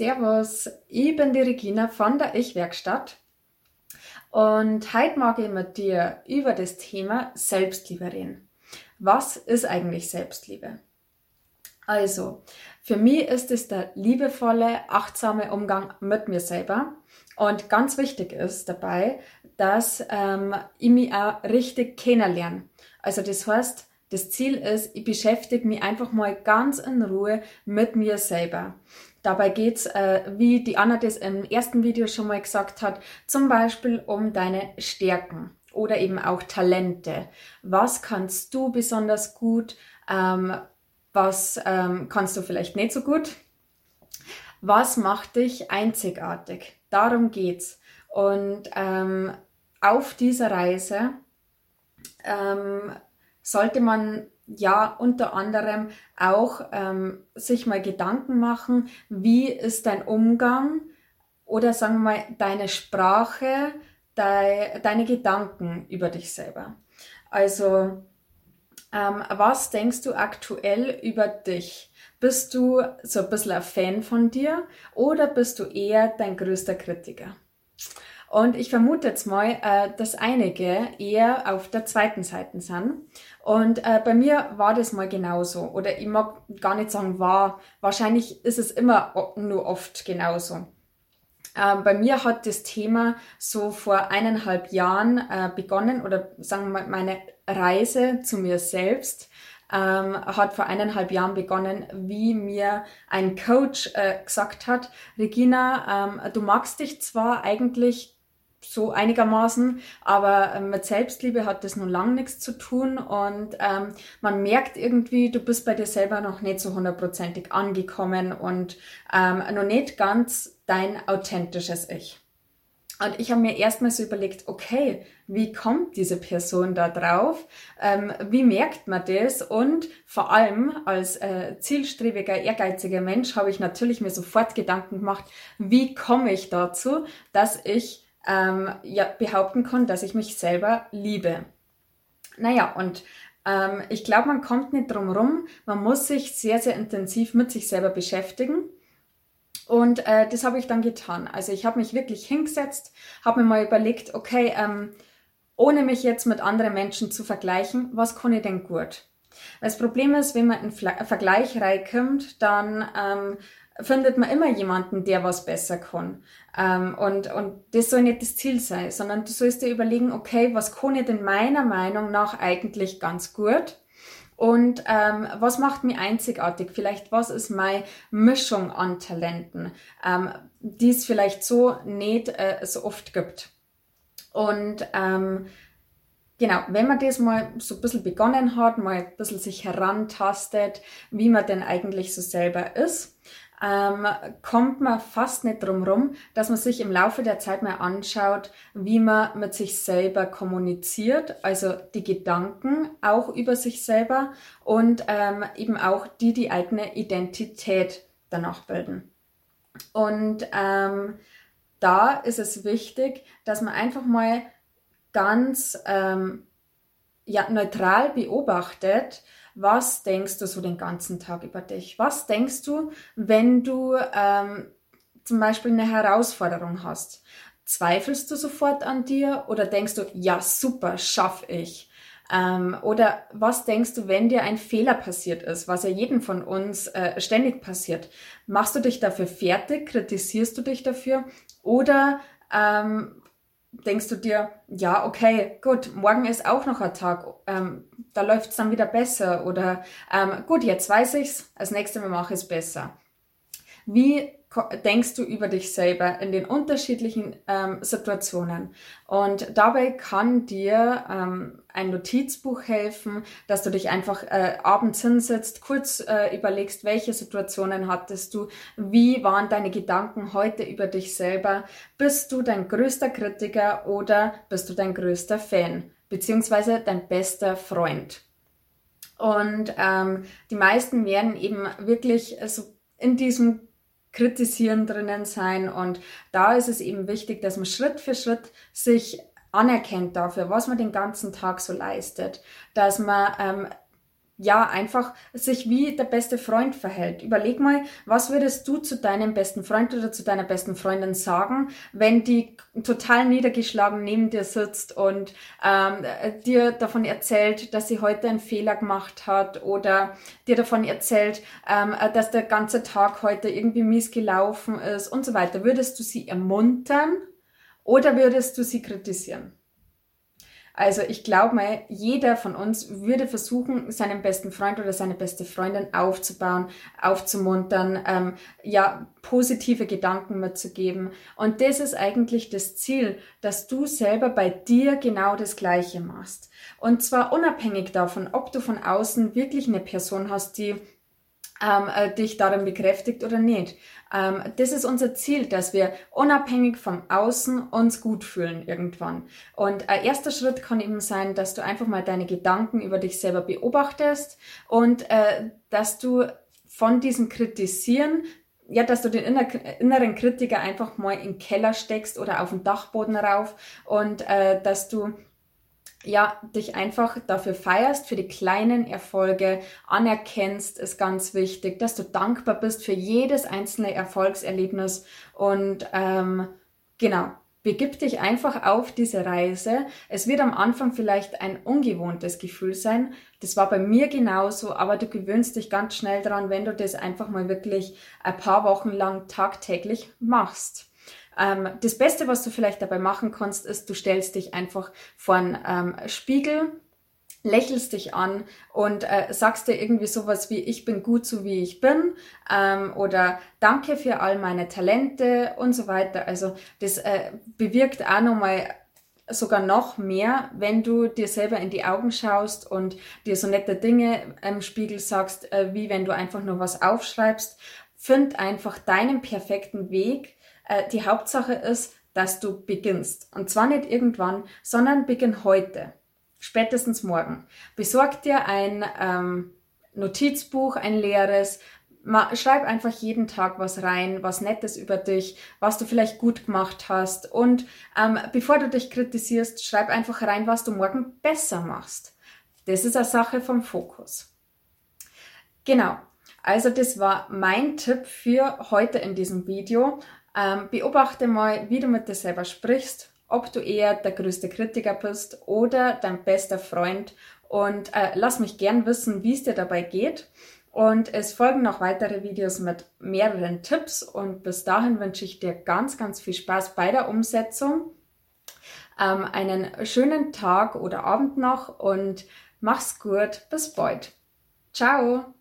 Servus, ich bin die Regina von der Ich-Werkstatt und heute mag ich mit dir über das Thema Selbstliebe reden. Was ist eigentlich Selbstliebe? Also, für mich ist es der liebevolle, achtsame Umgang mit mir selber. Und ganz wichtig ist dabei, dass ähm, ich mich auch richtig kennenlerne. Also das heißt, das Ziel ist, ich beschäftige mich einfach mal ganz in Ruhe mit mir selber. Dabei geht's, äh, wie die Anna das im ersten Video schon mal gesagt hat, zum Beispiel um deine Stärken oder eben auch Talente. Was kannst du besonders gut? Ähm, was ähm, kannst du vielleicht nicht so gut? Was macht dich einzigartig? Darum geht's. Und ähm, auf dieser Reise ähm, sollte man ja unter anderem auch ähm, sich mal Gedanken machen, wie ist dein Umgang oder sagen wir mal deine Sprache, de, deine Gedanken über dich selber. Also ähm, was denkst du aktuell über dich? Bist du so ein bisschen ein Fan von dir oder bist du eher dein größter Kritiker? Und ich vermute jetzt mal, äh, dass einige eher auf der zweiten Seite sind. Und äh, bei mir war das mal genauso. Oder ich mag gar nicht sagen war. Wahrscheinlich ist es immer nur oft genauso. Ähm, bei mir hat das Thema so vor eineinhalb Jahren äh, begonnen oder sagen wir mal meine Reise zu mir selbst ähm, hat vor eineinhalb Jahren begonnen, wie mir ein Coach äh, gesagt hat, Regina, ähm, du magst dich zwar eigentlich so einigermaßen, aber ähm, mit Selbstliebe hat das nun lang nichts zu tun und ähm, man merkt irgendwie, du bist bei dir selber noch nicht so hundertprozentig angekommen und ähm, noch nicht ganz dein authentisches Ich. Und ich habe mir erstmal so überlegt, okay, wie kommt diese Person da drauf? Ähm, wie merkt man das? Und vor allem als äh, zielstrebiger, ehrgeiziger Mensch habe ich natürlich mir sofort Gedanken gemacht, wie komme ich dazu, dass ich ähm, ja, behaupten kann, dass ich mich selber liebe. Naja, und ähm, ich glaube, man kommt nicht drum rum. Man muss sich sehr, sehr intensiv mit sich selber beschäftigen. Und äh, das habe ich dann getan. Also ich habe mich wirklich hingesetzt, habe mir mal überlegt, okay, ähm, ohne mich jetzt mit anderen Menschen zu vergleichen, was kann ich denn gut? Das Problem ist, wenn man in Vergleich reinkommt, dann ähm, findet man immer jemanden, der was besser kann. Ähm, und, und das soll nicht das Ziel sein, sondern du sollst dir überlegen, okay, was kann ich denn meiner Meinung nach eigentlich ganz gut? Und ähm, was macht mich einzigartig? Vielleicht, was ist meine Mischung an Talenten, ähm, die es vielleicht so nicht äh, so oft gibt? Und ähm, Genau, wenn man das mal so ein bisschen begonnen hat, mal ein bisschen sich herantastet, wie man denn eigentlich so selber ist, ähm, kommt man fast nicht drum rum, dass man sich im Laufe der Zeit mal anschaut, wie man mit sich selber kommuniziert, also die Gedanken auch über sich selber und ähm, eben auch die die eigene Identität danach bilden. Und ähm, da ist es wichtig, dass man einfach mal ganz ähm, ja, neutral beobachtet, was denkst du so den ganzen Tag über dich? Was denkst du, wenn du ähm, zum Beispiel eine Herausforderung hast? Zweifelst du sofort an dir oder denkst du, ja, super, schaff ich? Ähm, oder was denkst du, wenn dir ein Fehler passiert ist, was ja jedem von uns äh, ständig passiert? Machst du dich dafür fertig? Kritisierst du dich dafür? Oder ähm, denkst du dir, ja, okay, gut, morgen ist auch noch ein Tag, ähm, da läuft es dann wieder besser oder ähm, gut, jetzt weiß ich's, als nächstes Mal mache ich es besser. Wie denkst du über dich selber in den unterschiedlichen ähm, Situationen. Und dabei kann dir ähm, ein Notizbuch helfen, dass du dich einfach äh, abends hinsetzt, kurz äh, überlegst, welche Situationen hattest du, wie waren deine Gedanken heute über dich selber, bist du dein größter Kritiker oder bist du dein größter Fan, beziehungsweise dein bester Freund. Und ähm, die meisten werden eben wirklich so in diesem Kritisieren drinnen sein. Und da ist es eben wichtig, dass man Schritt für Schritt sich anerkennt dafür, was man den ganzen Tag so leistet, dass man ähm, ja, einfach sich wie der beste Freund verhält. Überleg mal, was würdest du zu deinem besten Freund oder zu deiner besten Freundin sagen, wenn die total niedergeschlagen neben dir sitzt und ähm, dir davon erzählt, dass sie heute einen Fehler gemacht hat oder dir davon erzählt, ähm, dass der ganze Tag heute irgendwie mies gelaufen ist und so weiter. Würdest du sie ermuntern oder würdest du sie kritisieren? Also ich glaube mal, jeder von uns würde versuchen, seinen besten Freund oder seine beste Freundin aufzubauen, aufzumuntern, ähm, ja, positive Gedanken mitzugeben. Und das ist eigentlich das Ziel, dass du selber bei dir genau das Gleiche machst. Und zwar unabhängig davon, ob du von außen wirklich eine Person hast, die ähm, äh, dich darin bekräftigt oder nicht. Ähm, das ist unser Ziel, dass wir unabhängig vom Außen uns gut fühlen irgendwann. Und ein erster Schritt kann eben sein, dass du einfach mal deine Gedanken über dich selber beobachtest und äh, dass du von diesem Kritisieren ja, dass du den inneren Kritiker einfach mal in den Keller steckst oder auf den Dachboden rauf und äh, dass du ja, dich einfach dafür feierst, für die kleinen Erfolge, anerkennst, ist ganz wichtig, dass du dankbar bist für jedes einzelne Erfolgserlebnis und ähm, genau, begib dich einfach auf diese Reise. Es wird am Anfang vielleicht ein ungewohntes Gefühl sein. Das war bei mir genauso, aber du gewöhnst dich ganz schnell dran, wenn du das einfach mal wirklich ein paar Wochen lang tagtäglich machst. Ähm, das Beste, was du vielleicht dabei machen kannst, ist, du stellst dich einfach vor einen ähm, Spiegel, lächelst dich an und äh, sagst dir irgendwie sowas wie ich bin gut so wie ich bin ähm, oder danke für all meine Talente und so weiter. Also das äh, bewirkt auch nochmal sogar noch mehr, wenn du dir selber in die Augen schaust und dir so nette Dinge im Spiegel sagst, äh, wie wenn du einfach nur was aufschreibst. Find einfach deinen perfekten Weg äh, die Hauptsache ist, dass du beginnst. Und zwar nicht irgendwann, sondern beginn heute. Spätestens morgen. Besorg dir ein ähm, Notizbuch, ein leeres. Schreib einfach jeden Tag was rein, was Nettes über dich, was du vielleicht gut gemacht hast. Und ähm, bevor du dich kritisierst, schreib einfach rein, was du morgen besser machst. Das ist eine Sache vom Fokus. Genau. Also das war mein Tipp für heute in diesem Video. Ähm, beobachte mal, wie du mit dir selber sprichst, ob du eher der größte Kritiker bist oder dein bester Freund und äh, lass mich gern wissen, wie es dir dabei geht. Und es folgen noch weitere Videos mit mehreren Tipps und bis dahin wünsche ich dir ganz, ganz viel Spaß bei der Umsetzung. Ähm, einen schönen Tag oder Abend noch und mach's gut. Bis bald. Ciao.